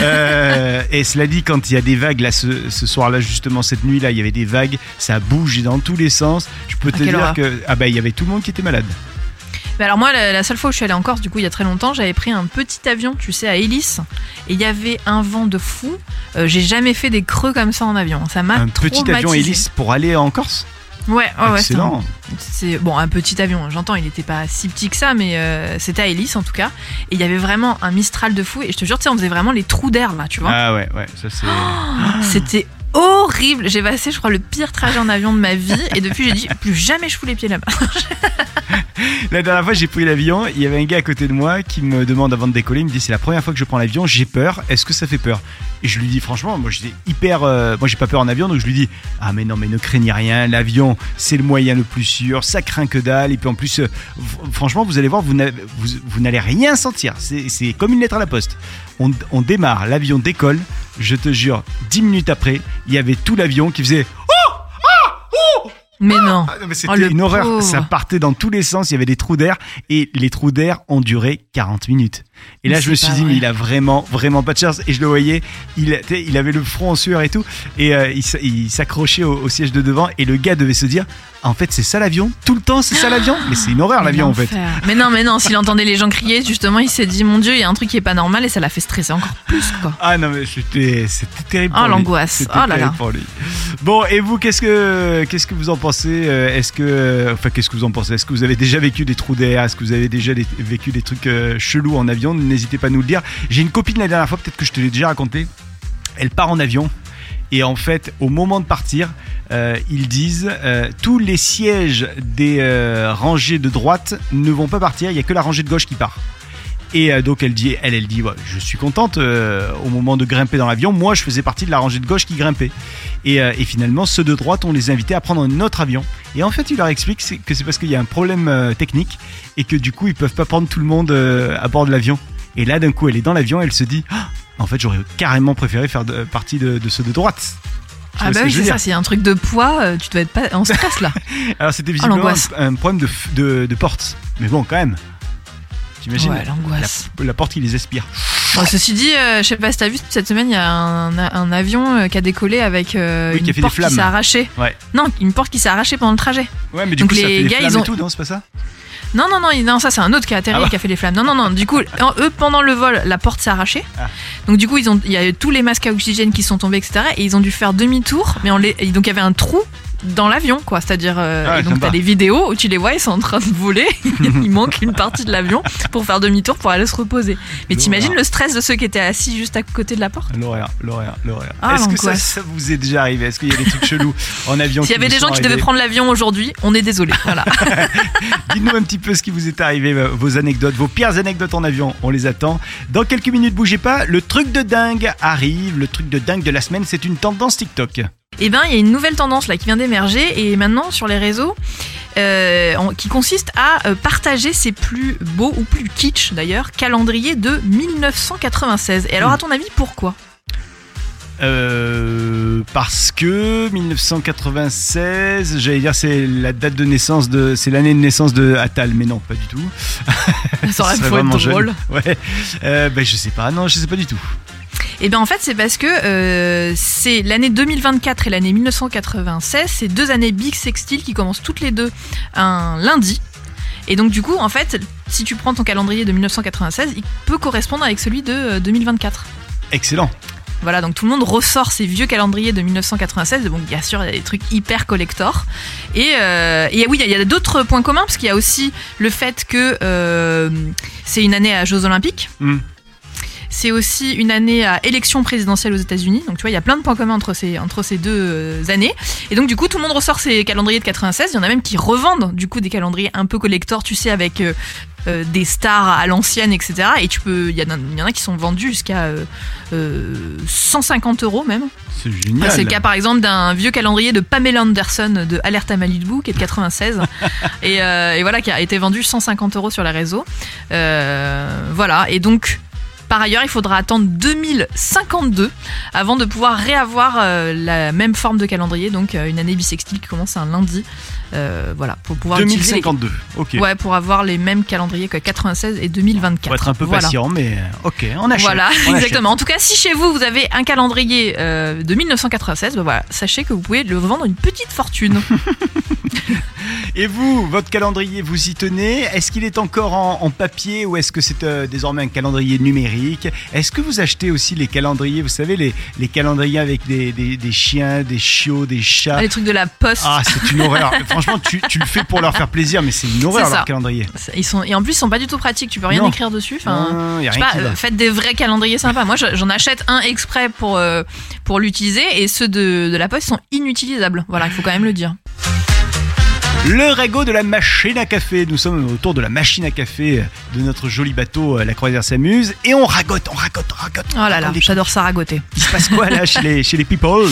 Euh, et cela dit, quand il y a des vagues, là, ce, ce soir-là, justement, cette nuit-là, il y avait des vagues, ça bougeait dans tous les sens. Je peux Ah, te dire que. Ah, bah, il y avait tout le monde qui était malade. Mais alors moi, la, la seule fois où je suis allée en Corse, du coup, il y a très longtemps, j'avais pris un petit avion, tu sais, à hélice, et il y avait un vent de fou. Euh, J'ai jamais fait des creux comme ça en avion. Ça m'a Un petit avion hélice pour aller en Corse Ouais, ouais. C'est bon, un petit avion. J'entends, il n'était pas si petit que ça, mais euh, c'était à hélice en tout cas. Et il y avait vraiment un Mistral de fou. Et je te jure, tu sais, on faisait vraiment les trous d'air là, tu vois. Ah, ouais, ouais, ça c'est. C'était horrible. J'ai passé, je crois, le pire trajet en avion de ma vie. Et depuis, j'ai dit plus jamais je fous les pieds là-bas. La dernière fois, j'ai pris l'avion. Il y avait un gars à côté de moi qui me demande avant de décoller. Il me dit C'est la première fois que je prends l'avion, j'ai peur. Est-ce que ça fait peur? Et je lui dis Franchement, moi j'étais hyper. euh, moi j'ai pas peur en avion, donc je lui dis Ah, mais non, mais ne craignez rien. L'avion, c'est le moyen le plus sûr. Ça craint que dalle. Et puis en plus, euh, franchement, vous allez voir, vous n'allez rien sentir. C'est comme une lettre à la poste. On, on démarre, l'avion décolle. Je te jure, 10 minutes après, il y avait tout l'avion qui faisait Mais non. ah, non, mais c'était Oh, le une horreur. pauvre. Ça partait dans tous les sens. Il y avait des trous d'air et les trous d'air ont duré 40 minutes. Et là, Mais je me suis dit, vrai. mais il a vraiment, vraiment pas de chance. Et je le voyais, il, avait le front en sueur et tout. Et euh, il s'accrochait au, au siège de devant. Et le gars devait se dire, en fait, c'est ça l'avion? Tout le temps, c'est ça l'avion? Mais c'est une horreur, l'avion, en fait. Mais non, mais non, s'il entendait les gens crier, justement, il s'est dit, mon Dieu, il y a un truc qui est pas normal et ça l'a fait stresser encore plus, quoi. Ah non, mais c'était terrible. Oh, l'angoisse. Oh là là. pour lui. Bon, et vous, qu'est-ce que qu'est-ce que vous en pensez Euh, Est-ce que enfin qu'est-ce que vous en pensez? Est-ce que vous avez déjà vécu des trous d'air? Est-ce que vous avez déjà vécu des trucs euh, chelous en avion? N'hésitez pas à nous le dire. J'ai une copine la dernière fois, peut-être que je te l'ai déjà raconté. Elle part en avion. Et en fait, au moment de partir, euh, ils disent euh, tous les sièges des euh, rangées de droite ne vont pas partir. Il y a que la rangée de gauche qui part. Et euh, donc elle dit, elle, elle dit, ouais, je suis contente euh, au moment de grimper dans l'avion. Moi, je faisais partie de la rangée de gauche qui grimpait. Et, euh, et finalement, ceux de droite, on les invitait à prendre un autre avion. Et en fait, il leur explique que c'est parce qu'il y a un problème technique et que du coup, ils peuvent pas prendre tout le monde à bord de l'avion. Et là, d'un coup, elle est dans l'avion, elle se dit, Ah, en fait, j'aurais carrément préféré faire de- partie de, de ceux de droite. Tu Ah bah oui, c'est ça, s'il y a un truc de poids, tu dois être pas en stress là. Alors, c'était visiblement l'angoisse. un, un problème de, de, de porte. Mais bon, quand même. T'imagines ouais, l'angoisse. la, la porte qui les. Bon, ceci dit, euh, je sais pas si t'as vu, cette semaine, il y a un, un avion euh, qui a décollé avec euh, Oui, qui a une des porte qui s'est arrachée. Ouais. Non, une porte qui s'est arrachée pendant le trajet. Ouais, mais du Donc coup, ça les fait des gars, ils ont- et tout, non C'est pas ça Non, non, non, ça c'est un autre qui a atterri Ah bah. et qui a fait les flammes. Non, non, non. Du coup, eux, pendant le vol, la porte s'est arrachée. Ah. Donc du coup, ils ont, il y a eu tous les masques à oxygène qui sont tombés, etc. Et ils ont dû faire demi-tour. Mais on les, et donc il y avait un trou dans l'avion, quoi. C'est-à-dire, euh, Ah ouais, et donc t'as des vidéos où tu les vois, ils sont en train de voler. il manque une partie de l'avion pour faire demi-tour pour aller se reposer. Mais t'imagines le stress de ceux qui étaient assis juste à côté de la porte? L'horaire, l'horaire, l'horaire. Ah, Est-ce que ça, ça vous est déjà arrivé? Est-ce qu'il y a des trucs chelous en avion S'il y avait des gens qui devaient prendre l'avion aujourd'hui, on est désolé. Voilà. Dites-nous un petit peu ce qui vous est arrivé, euh, vos anecdotes, vos pires anecdotes en avion. On les attend. Dans quelques minutes, bougez pas. Le truc de dingue arrive. Le truc de dingue de la semaine, c'est une tendance TikTok. Eh ben, il y a une nouvelle tendance là qui vient d'émerger et maintenant sur les réseaux, euh, qui consiste à euh, partager ses plus beaux ou plus kitsch d'ailleurs calendriers de 1996. Et alors, Hmm. à ton avis, pourquoi? Euh, parce que 1996, j'allais dire c'est la date de naissance de, c'est l'année de naissance de Atal, mais non, pas du tout. Ça aurait pu être jeune. drôle. Ouais. Euh, ben je sais pas, non, je sais pas du tout. Eh bien, en fait, c'est parce que euh, c'est l'année 2024 et l'année 1996, c'est deux années Big Sextile qui commencent toutes les deux un lundi. Et donc, du coup, en fait, si tu prends ton calendrier de 1996, il peut correspondre avec celui de euh, 2024. Excellent. Voilà, donc tout le monde ressort ses vieux calendriers de 1996. Donc bien sûr, il y a des trucs hyper collector. Et, euh, et oui, il y a, d'autres points communs, parce qu'il y a aussi le fait que euh, c'est une année à Jeux Olympiques. Hmm. C'est aussi une année à élection présidentielle aux États-Unis. Donc tu vois, il y a plein de points communs entre ces, entre ces deux euh, années. Et donc du coup, tout le monde ressort ses calendriers de 96. Il y en a même qui revendent du coup des calendriers un peu collector, tu sais, avec euh, euh, des stars à l'ancienne, etc. Et tu peux, il y, en a- il y en a qui sont vendus jusqu'à euh, euh, 150 euros même. C'est génial. C'est le cas par exemple d'un vieux calendrier de Pamela Anderson de Alerte à Malibu qui est de 96 et, et voilà qui a été vendu 150 euros sur les réseaux. Voilà et donc par ailleurs, il faudra attendre 2052 avant de pouvoir réavoir euh, la même forme de calendrier, donc euh, une année bissextile qui commence un lundi. Euh, voilà, pour pouvoir utiliser les- 2052. Ok. Ouais, pour avoir les mêmes calendriers que 96 et 2024. Faut être un peu Voilà. patient, mais ok, on achète. Voilà, on achète. exactement. En tout cas, si chez vous, vous avez un calendrier de 1996, bah voilà, sachez que vous pouvez le vendre une petite fortune. Et vous, votre calendrier, vous y tenez? Est-ce qu'il est encore en, en papier ou est-ce que c'est désormais un calendrier numérique? Est-ce que vous achetez aussi les calendriers, vous savez, les, les calendriers avec des, des- des chiens, des chiots, des chats? Les trucs de la poste. Ah, c'est une horreur. Franchement, tu, tu le fais pour leur faire plaisir, mais c'est une horreur leur calendrier. Ils sont, et en plus, ils sont pas du tout pratiques. Tu peux rien Non. écrire dessus. Enfin, Non, y a je sais rien pas, qui va. euh, faites des vrais calendriers sympas. Moi, je- j'en achète un exprès pour, euh, pour l'utiliser et ceux de, de la poste sont inutilisables. Voilà, il faut quand même le dire. Le ragot de la machine à café. Nous sommes autour de la machine à café de notre joli bateau, euh, la croisière s'amuse, et on ragote, on ragote, on ragote. Oh là là, j'adore ça ragoter. Il se passe quoi là chez les, chez les people?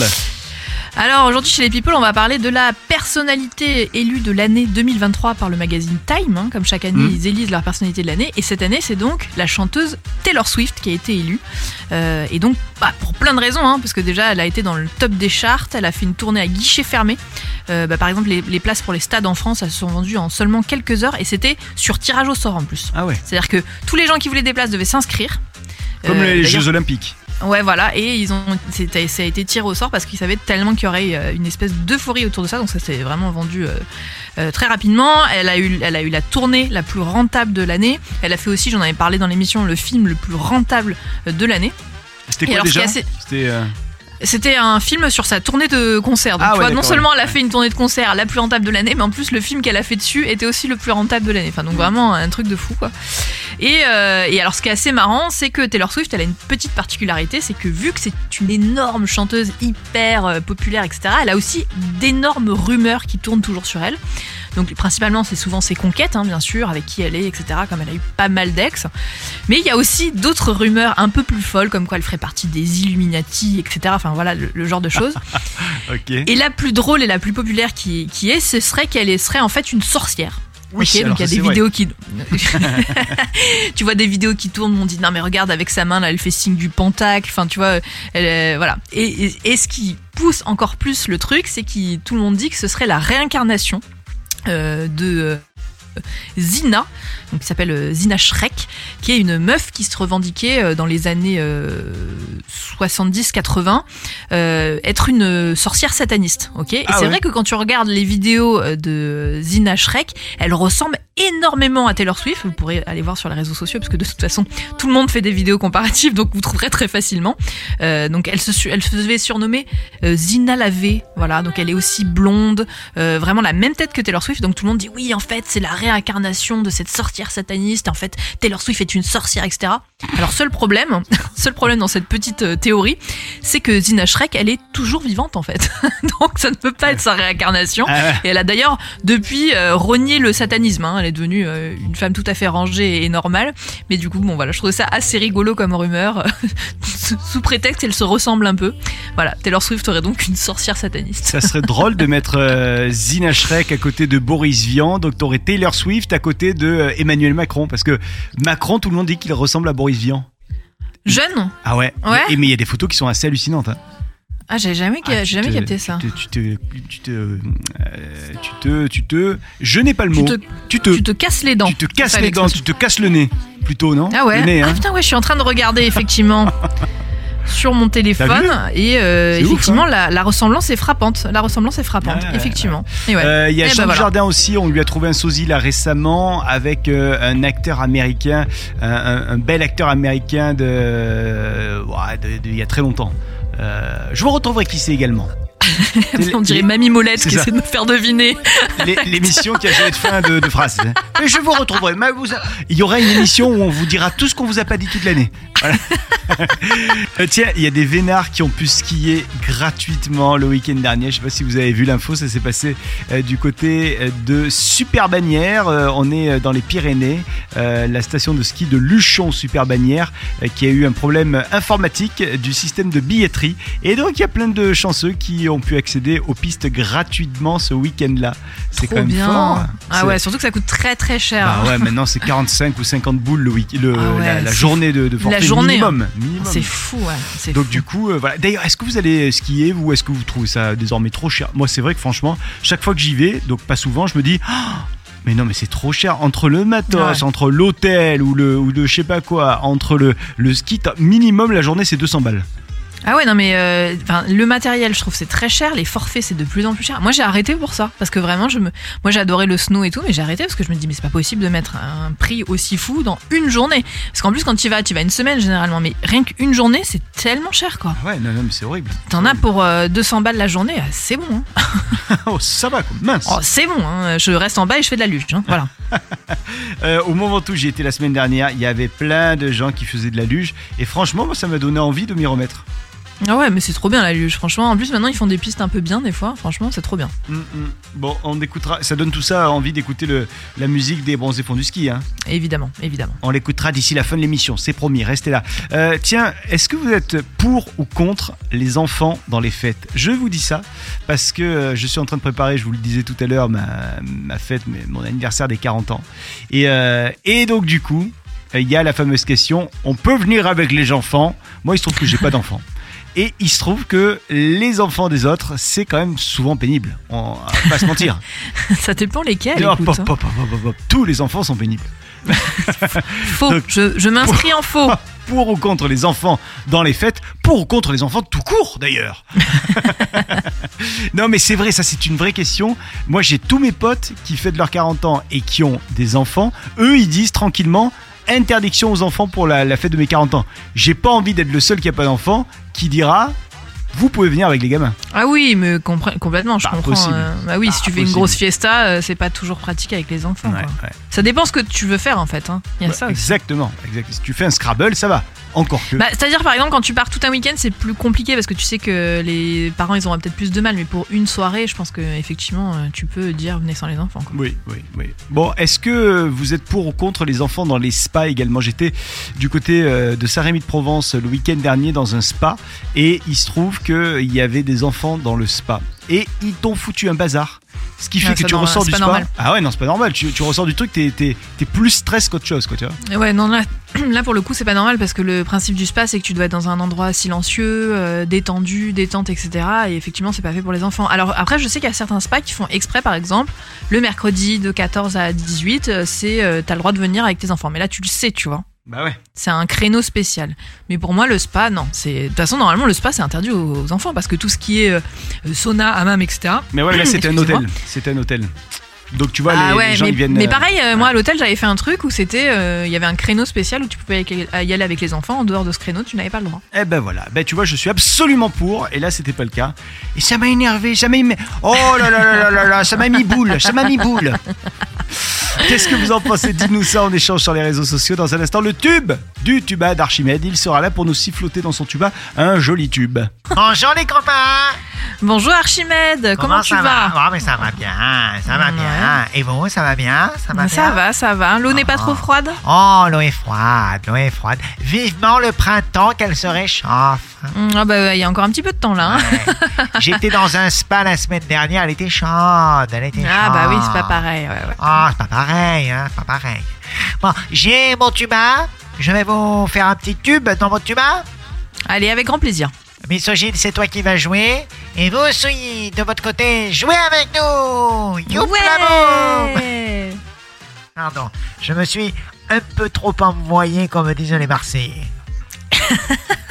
Alors aujourd'hui chez les People, on va parler de la personnalité élue de l'année 2023 par le magazine Time. hein. Comme chaque année, Mhm. ils élisent leur personnalité de l'année. Et cette année, c'est donc la chanteuse Taylor Swift qui a été élue. Euh, et donc, bah, pour plein de raisons, hein, parce que déjà, elle a été dans le top des charts. Elle a fait une tournée à guichet fermé. Euh, bah, par exemple, les, les places pour les stades en France, elles se sont vendues en seulement quelques heures. Et c'était sur tirage au sort en plus. Ah ouais, C'est-à-dire que tous les gens qui voulaient des places devaient s'inscrire. comme Euh, les Jeux Olympiques. Ouais, voilà, et ils ont, ça a été tiré au sort parce qu'ils savaient tellement qu'il y aurait euh, une espèce d'euphorie autour de ça, donc ça s'est vraiment vendu euh, euh, très rapidement. Elle a, eu, elle a eu la tournée la plus rentable de l'année. Elle a fait aussi, j'en avais parlé dans l'émission, le film le plus rentable de l'année. C'était quoi déjà? assez- C'était. euh, C'était un film sur sa tournée de concert. Donc, Ah tu ouais, vois, non seulement elle a fait une tournée de concert la plus rentable de l'année, mais en plus le film qu'elle a fait dessus était aussi le plus rentable de l'année. Enfin, donc vraiment un truc de fou, quoi. Et, euh, et alors, ce qui est assez marrant, c'est que Taylor Swift, elle a une petite particularité, c'est que vu que c'est une énorme chanteuse hyper euh, populaire, etc., elle a aussi d'énormes rumeurs qui tournent toujours sur elle. Donc, principalement, c'est souvent ses conquêtes, hein, bien sûr, avec qui elle est, etc., comme elle a eu pas mal d'ex. Mais il y a aussi d'autres rumeurs un peu plus folles, comme quoi elle ferait partie des Illuminati, etc. Enfin, voilà, le- le genre de choses. Et la plus drôle et la plus populaire qui, qui est, ce serait qu'elle serait en fait une sorcière. Oui, donc il y a des vrai. vidéos qui. tu vois des vidéos qui tournent, on dit non mais regarde avec sa main là, elle fait signe du pentacle. Enfin tu vois, elle, est- voilà. Et, et, et ce qui pousse encore plus le truc, c'est que tout le monde dit que ce serait la réincarnation euh, de euh, Zina, donc qui s'appelle euh, Zina Shrek, qui est une meuf qui se revendiquait euh, dans les années euh, 70-80 euh, être une sorcière sataniste. Ok, et Ah c'est ouais. vrai que quand tu regardes les vidéos de Zina Shrek, elle ressemble énormément à Taylor Swift. Vous pourrez aller voir sur les réseaux sociaux parce que de toute façon tout le monde fait des vidéos comparatives, donc vous trouverez très facilement. Euh, donc elle se, elle se surnommer Zina Lavé, voilà. Donc elle est aussi blonde, vraiment la même tête que Taylor Swift. Donc tout le monde dit oui, en fait c'est la réincarnation de cette sorcière sataniste. En fait Taylor Swift est une sorcière, etc. Alors seul problème, seul problème dans cette petite euh, théorie, c'est que Zina Shrek, elle est toujours vivante en fait. Donc ça ne peut pas être sa réincarnation. Ah. Et elle a d'ailleurs depuis euh, renié le satanisme. hein. Elle est devenue euh, une femme tout à fait rangée et normale. Mais du coup, bon voilà, je trouvais ça assez rigolo comme rumeur. Sous prétexte qu'elle se ressemble un peu. Voilà, Taylor Swift aurait donc une sorcière sataniste. Ça serait drôle de mettre euh, Zina Shrek à côté de Boris Vian, donc t'aurais Taylor Swift à côté de euh, Emmanuel Macron, parce que Macron, tout le monde dit qu'il ressemble à Boris Vian. Jeune? Ah ouais, Ouais. Mais il y a des photos qui sont assez hallucinantes. hein. Ah, j'ai jamais, Ah, jamais te- capté ça. Tu te, tu te, tu te, euh, tu te, tu te, je n'ai pas le Tu mot. te, Tu te, tu te casses les dents. tu te casses les dents, tu te casses le nez, plutôt non? Ah ouais nez, Ah hein. putain, ouais, je suis en train de regarder effectivement sur mon téléphone et euh, ouf, effectivement hein. la, la ressemblance est frappante. La ressemblance est frappante, effectivement. Ouais. Euh, Il y a Eh ben Jean voilà. Jardin aussi, on lui a trouvé un sosie là récemment avec euh, un acteur américain, un, un- un bel acteur américain de, il y a très longtemps. Je vous retrouverai qui c'est également. On dirait Mamie Molette qui ça. essaie de me faire deviner. L'é- L'émission qui a jamais de fin de, de phrase. Mais je vous retrouverai. Il y aura une émission où on vous dira tout ce qu'on vous a pas dit toute l'année. Euh, Tiens, il y a des vénards qui ont pu skier gratuitement le week-end dernier. Je sais pas si vous avez vu l'info, ça s'est passé euh, du côté euh, de Superbannière. On est dans les Pyrénées, la station de ski de Luchon Superbannière, qui a eu un problème informatique du système de billetterie. Et donc il y a plein de chanceux qui ont pu accéder aux pistes gratuitement ce week-end-là. C'est quand même bien. fort. hein. Ah ouais, surtout que ça coûte très très cher. Bah ouais, maintenant c'est 45 ou 50 boules le week le, Ah ouais, la, journée de, de forfait journée, minimum. minimum. C'est fou, ouais. Donc fou. du coup, euh, voilà. D'ailleurs, est-ce que vous allez skier ou est-ce que vous trouvez ça désormais trop cher? Moi, c'est vrai que franchement, chaque fois que j'y vais, donc pas souvent, je me dis. Ah, mais non, mais c'est trop cher. Entre le matos, Ouais. entre l'hôtel ou le, ou le je sais pas quoi, entre le, le ski, minimum la journée c'est 200 balles. Ah ouais, non mais euh, le matériel, je trouve c'est très cher. Les forfaits, c'est de plus en plus cher. Moi, j'ai arrêté pour ça parce que vraiment, je me, moi, j'adorais le snow et tout, mais j'ai arrêté parce que je me dis mais c'est pas possible de mettre un prix aussi fou dans une journée. Parce qu'en plus, quand tu y vas, tu y vas une semaine généralement, mais rien qu'une journée, c'est tellement cher quoi. Ah Ouais, non, non, mais c'est horrible. T'en as pour euh, 200 balles la journée, ah, c'est bon. Hein. oh, ça va, quoi. mince. Oh, c'est bon. Hein. Je reste en bas et je fais de la luge. Hein. Voilà. Euh, au moment où j'y étais la semaine dernière, il y avait plein de gens qui faisaient de la luge. Et franchement, moi, ça m'a donné envie de m'y remettre. Ah ouais, mais c'est trop bien la luge. Franchement, en plus maintenant ils font des pistes un peu bien des fois. Franchement, c'est trop bien. Mm, mm. Bon, on écoutera. Ça donne tout ça envie d'écouter la musique des bronzés fonds du ski. Hein. Évidemment, évidemment. On l'écoutera d'ici la fin de l'émission, c'est promis, restez là. Euh, tiens, est-ce que vous êtes pour ou contre les enfants dans les fêtes? Je vous dis ça parce que euh, je suis en train de préparer, je vous le disais tout à l'heure, ma, ma fête, mon anniversaire des 40 ans. Et, euh, et donc du coup, il y a la fameuse question, on peut venir avec les enfants? Moi, il se trouve que j'ai pas d'enfants. Et il se trouve que les enfants des autres, c'est quand même souvent pénible. On va pas se mentir. Ça dépend lesquels. Écoute, hein. pop, pop, pop, pop. Tous les enfants sont pénibles. Faux. Donc- Je, je m'inscris en faux. pour ou contre les enfants dans les fêtes, pour ou contre les enfants tout court d'ailleurs. non mais c'est vrai, ça c'est une vraie question. Moi j'ai tous mes potes qui fêtent leurs 40 ans et qui ont des enfants. Eux ils disent tranquillement interdiction aux enfants pour la, la fête de mes 40 ans. J'ai pas envie d'être le seul qui a pas d'enfant qui dira vous pouvez venir avec les gamins. Ah oui, mais complètement, je comprends. possible. euh, bah oui, si tu fais une grosse fiesta, euh, c'est pas toujours pratique avec les enfants. Ouais, quoi. ouais. Ça dépend ce que tu veux faire en fait. hein. Il y a ça exactement, exact. Si tu fais un Scrabble, ça va. Encore que. Bah, C'est-à-dire par exemple quand tu pars tout un week-end c'est plus compliqué parce que tu sais que les parents ils auront peut-être plus de mal mais pour une soirée je pense que effectivement euh, tu peux dire venez sans les enfants. quoi. Oui, oui, oui. Bon, est-ce que vous êtes pour ou contre les enfants dans les spas également? J'étais du côté euh, de Saint-Rémy de Provence le week-end dernier dans un spa et il se trouve qu'il y avait des enfants dans le spa et ils t'ont foutu un bazar. Ce qui fait Ah, que tu ressors du pas spa. normal. Ah ouais, non, c'est pas normal. Tu, tu ressors du truc, t'es, t'es- t'es plus stress qu'autre chose, quoi, tu vois. Ouais, non, là, là pour le coup, c'est pas normal parce que le principe du spa, c'est que tu dois être dans un endroit silencieux, euh, détendu, détente, etc. Et effectivement, c'est pas fait pour les enfants. Alors après, je sais qu'il y a certains spas qui font exprès, par exemple, le mercredi de 14 à 18, euh, c'est euh, t'as le droit de venir avec tes enfants. Mais là, tu le sais, tu vois. Bah ouais. C'est un créneau spécial. Mais pour moi, le spa, non. C'est de toute façon, normalement, le spa, c'est interdit aux aux enfants parce que tout ce qui est euh, sauna, hammam, etc. Mais ouais, là, c'était un hôtel. C'était un hôtel. Donc tu vois, ah les, ouais, les gens mais, ils viennent. mais euh, pareil, euh, moi à l'hôtel j'avais fait un truc où c'était, euh, il y avait un créneau spécial où tu pouvais y aller avec les enfants. En dehors de ce créneau, tu n'avais pas le droit. Eh ben voilà, ben tu vois, je suis absolument pour, et là c'était pas le cas. Et ça m'a énervé, ça m'a mis... Oh là là là là là là, ça m'a mis boule, ça m'a mis boule. Qu'est-ce que vous en pensez? Dites-nous ça en échange sur les réseaux sociaux. Dans un instant, le tube du tuba d'Archimède. Il sera là pour nous siffloter dans son tuba un joli tube. Bonjour les copains Bonjour Archimède, comment, tu ça vas? va? Oh mais ça va bien, ça va Ouais. Bien. Et vous, ça va bien Ça va Ça bien? va, ça va. L'eau n'est pas Ah. trop froide? Oh, l'eau est froide, l'eau est froide. Vivement le printemps qu'elle se réchauffe. Hum, Ah bah il y a encore un petit peu de temps là. hein. Ouais. J'étais dans un spa la semaine dernière, elle était chaude, elle était Ah bah oui, c'est pas pareil. ouais, ouais. Oh, c'est pas pareil, hein, c'est pas pareil. Bon, j'ai mon tuba, je vais vous faire un petit tube dans mon tuba. Allez, avec grand plaisir. Misogyne, c'est toi qui vas jouer. Et vous, Souilly, de votre côté, jouez avec nous. Youpla Ouais. Pardon, je me suis un peu trop envoyé, comme disent les Marseillais.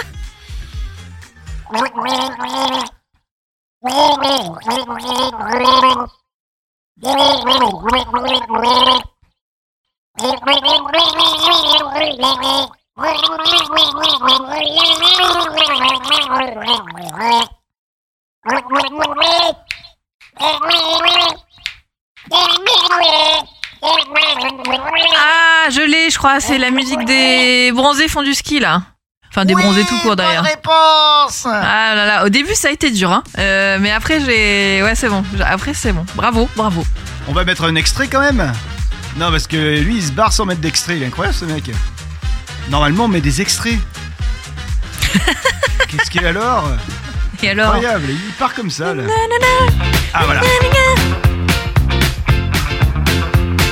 Ah, je l'ai, je crois. C'est la musique des bronzés font du ski, là. Enfin, des Oui, bronzés tout court, bonne d'ailleurs. réponse Ah là là, au début ça a été dur, hein. Euh, mais après j'ai, ouais c'est bon. Après c'est bon. Bravo, bravo. On va mettre un extrait quand même Non, parce que lui, il se barre sans mettre d'extrait. Il est incroyable ce mec. Normalement, on met des extraits. Qu'est-ce qu'il est alors? Et alors Incroyable, il part comme ça là. Ah voilà.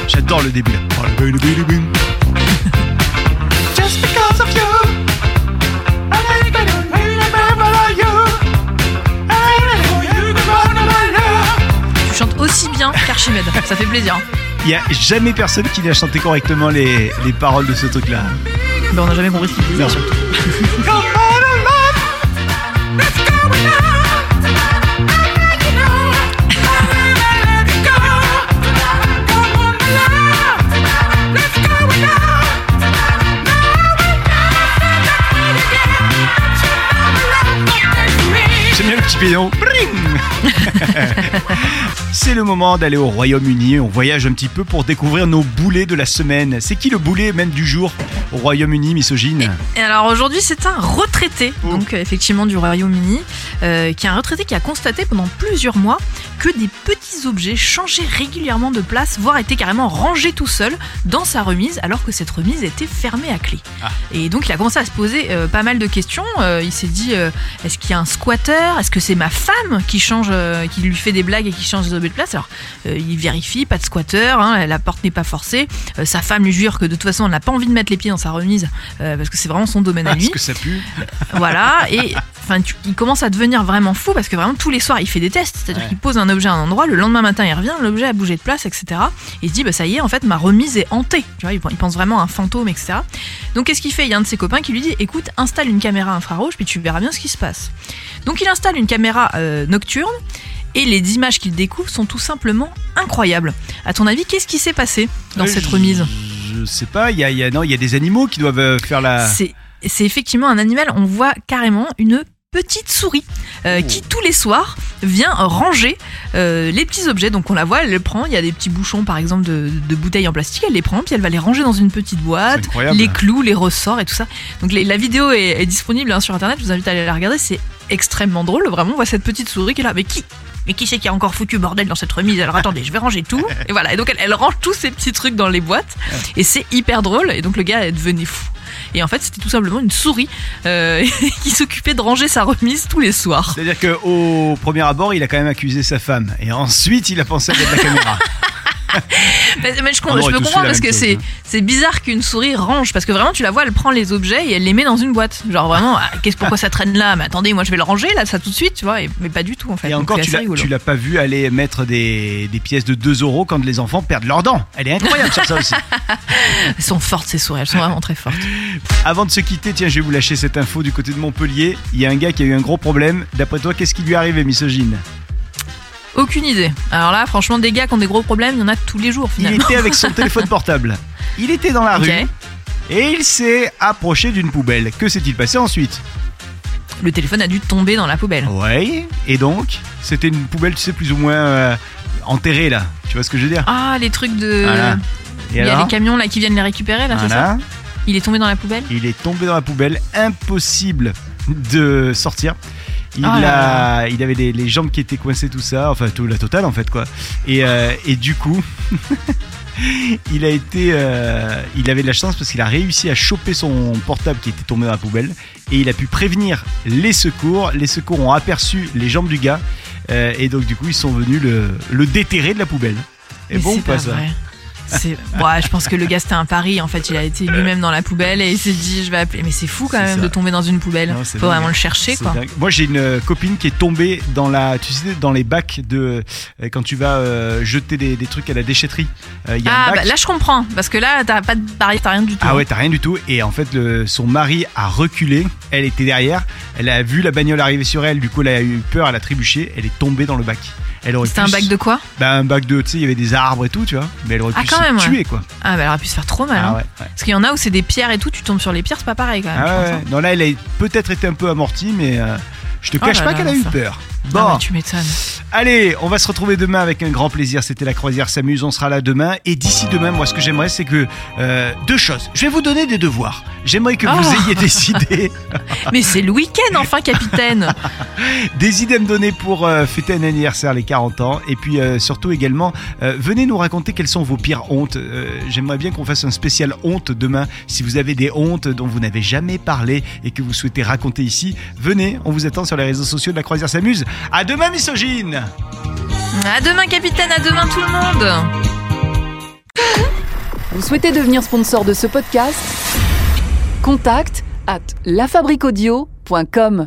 J'adore le début là. Just because of you. Tu chantes aussi bien qu'Archimède. Ça fait plaisir. Il y a jamais personne qui n'a chanté correctement les, les paroles de ce truc là. Mais on n'a jamais compris ce qu'il disait. Surtout. C'est le moment d'aller au Royaume-Uni. On voyage un petit peu pour découvrir nos boulets de la semaine. C'est qui le boulet même du jour au Royaume-Uni, misogyne? Et alors aujourd'hui c'est un retraité, Oh. donc euh, effectivement du Royaume-Uni, euh, qui est un retraité qui a constaté pendant plusieurs mois que des petits objets changeaient régulièrement de place, voire étaient carrément rangés tout seuls dans sa remise, alors que cette remise était fermée à clé. Ah. Et donc il a commencé à se poser euh, pas mal de questions. Euh, il s'est dit euh, est-ce qu'il y a un squatter Est-ce que c'est ma femme qui change, qui lui fait des blagues et qui change les objets de place? Alors il vérifie, pas de squatter, hein, la porte n'est pas forcée. Sa femme lui jure que de toute façon elle n'a pas envie de mettre les pieds dans sa remise parce que c'est vraiment son domaine à Ah, lui. Est-ce que ça pue Voilà, et enfin, il commence à devenir vraiment fou parce que vraiment tous les soirs il fait des tests, c'est-à-dire Ouais. qu'il pose un objet à un endroit, le lendemain matin il revient, l'objet a bougé de place, etc. Et il se dit bah ça y est, en fait ma remise est hantée, tu vois, il pense vraiment à un fantôme, etc. Donc qu'est-ce qu'il fait? Il y a un de ses copains qui lui dit écoute, installe une caméra infrarouge puis tu verras bien ce qui se passe. Donc il installe une caméra euh, nocturne. Et les images qu'il découvre sont tout simplement incroyables. À ton avis, qu'est-ce qui s'est passé dans Euh, cette remise? Je sais pas, il y a, y a- y a des animaux qui doivent euh, faire la. C'est effectivement un animal. On voit carrément une petite souris euh, Oh. qui tous les soirs vient ranger euh, les petits objets. Donc on la voit, elle les prend. Il y a des petits bouchons par exemple de, de bouteilles en plastique. Elle les prend puis elle va les ranger dans une petite boîte. Les clous, les ressorts et tout ça. Donc les- la vidéo est, est disponible hein, sur internet. Je vous invite à aller la regarder. C'est extrêmement drôle. Vraiment, on voit cette petite souris qui est là. Mais qui mais qui c'est qui a encore foutu bordel dans cette remise? Alors attendez, je vais ranger tout. Et voilà. Et donc elle, elle range tous ces petits trucs dans les boîtes. Et c'est hyper drôle. Et donc le gars est devenu fou. Et en fait, c'était tout simplement une souris euh, qui s'occupait de ranger sa remise tous les soirs. C'est-à-dire qu'au premier abord, il a quand même accusé sa femme. Et ensuite, il a pensé à mettre la caméra. Mais, je, On aurait je peux comprendre parce que c'est hein. c'est bizarre qu'une souris range parce que vraiment tu la vois elle prend les objets et elle les met dans une boîte genre vraiment ah, qu'est-ce pourquoi ça traîne là? Mais attendez moi je vais le ranger là ça tout de suite tu vois et- mais pas du tout en fait Et Donc, encore, tu l'as pas vu aller mettre des, des pièces de 2 euros quand les enfants perdent leurs dents. Elle est incroyable sur ça aussi. elles sont fortes ces souris elles sont vraiment très fortes Avant de se quitter, tiens, je vais vous lâcher cette info du côté de Montpellier. Il y a un gars qui a eu un gros problème. D'après toi, qu'est-ce qui lui est arrivé, misogyne? Aucune idée alors là franchement des gars qui ont des gros problèmes il y en a tous les jours Il finalement était avec son téléphone portable. Il était dans la rue et il s'est approché d'une poubelle. Que s'est-il passé ensuite? Le téléphone a dû tomber dans la poubelle Ouais. Et donc, c'était une poubelle, tu sais, plus ou moins euh, enterrée là. Tu vois ce que je veux dire? Ah les trucs de Voilà. Il y a les camions là qui viennent les récupérer là c'est ça? Il est tombé dans la poubelle? Il est tombé dans la poubelle, impossible de sortir. Il, Oh là a, il avait des, les jambes qui étaient coincées, tout ça, enfin tout la totale en fait quoi. Et, euh, et du coup, il a été, euh, il avait de la chance parce qu'il a réussi à choper son portable qui était tombé dans la poubelle et il a pu prévenir les secours. Les secours ont aperçu les jambes du gars euh, et donc du coup ils sont venus le, le déterrer de la poubelle. Et Mais bon pas pas ça? Ouais, je pense que le gars c'était un pari. En fait, il a été lui-même dans la poubelle et il s'est dit je vais appeler. Mais c'est fou quand même ça. de tomber dans une poubelle. Non, Faut dingue. vraiment le chercher quoi. dingue. Moi, j'ai une euh, copine qui est tombée dans la, tu sais, dans les bacs de euh, quand tu vas euh, jeter des, des trucs à la déchetterie. Euh, Il y a un Ah bac. bah là je comprends parce que là t'as pas de barrière, t'as rien du tout. Ah ouais, t'as rien du tout. Et en fait, le- son mari a reculé. Elle était derrière. Elle a vu la bagnole arriver sur elle. Du coup, elle a eu peur. Elle a trébuché. Elle est tombée dans le bac. Elle aurait C'était pu un bac de quoi Bah, un bac de, tu sais, il y avait des arbres et tout, tu vois. Mais elle aurait Ah, pu quand se même, ouais. tuer, quoi. Ah bah elle aurait pu se faire trop mal. Ah hein. ouais. ouais. Parce qu'il y en a où c'est des pierres et tout, tu tombes sur les pierres, c'est pas pareil quand même. Ah je pense, ouais. hein. Non, là, elle a peut-être été un peu amortie, mais euh, Je te Oh cache là pas qu'elle a eu ça. peur. Ah Bon, tu m'étonnes. allez, on va se retrouver demain avec un grand plaisir. C'était la croisière s'amuse, on sera là demain. Et d'ici demain, moi, ce que j'aimerais, c'est que euh, deux choses. Je vais vous donner des devoirs. J'aimerais que vous Oh. ayez décidé Mais c'est le week-end enfin, capitaine. des idées à me donner pour euh, fêter un anniversaire, les 40 ans. Et puis euh, surtout également, venez nous raconter quelles sont vos pires hontes. J'aimerais bien qu'on fasse un spécial honte demain. Si vous avez des hontes dont vous n'avez jamais parlé et que vous souhaitez raconter ici, venez, on vous attend sur les réseaux sociaux de la croisière s'amuse. À demain, misogyne À demain, capitaine. À demain, tout le monde. Vous souhaitez devenir sponsor de ce podcast? Contact à lafabriquaudio.com.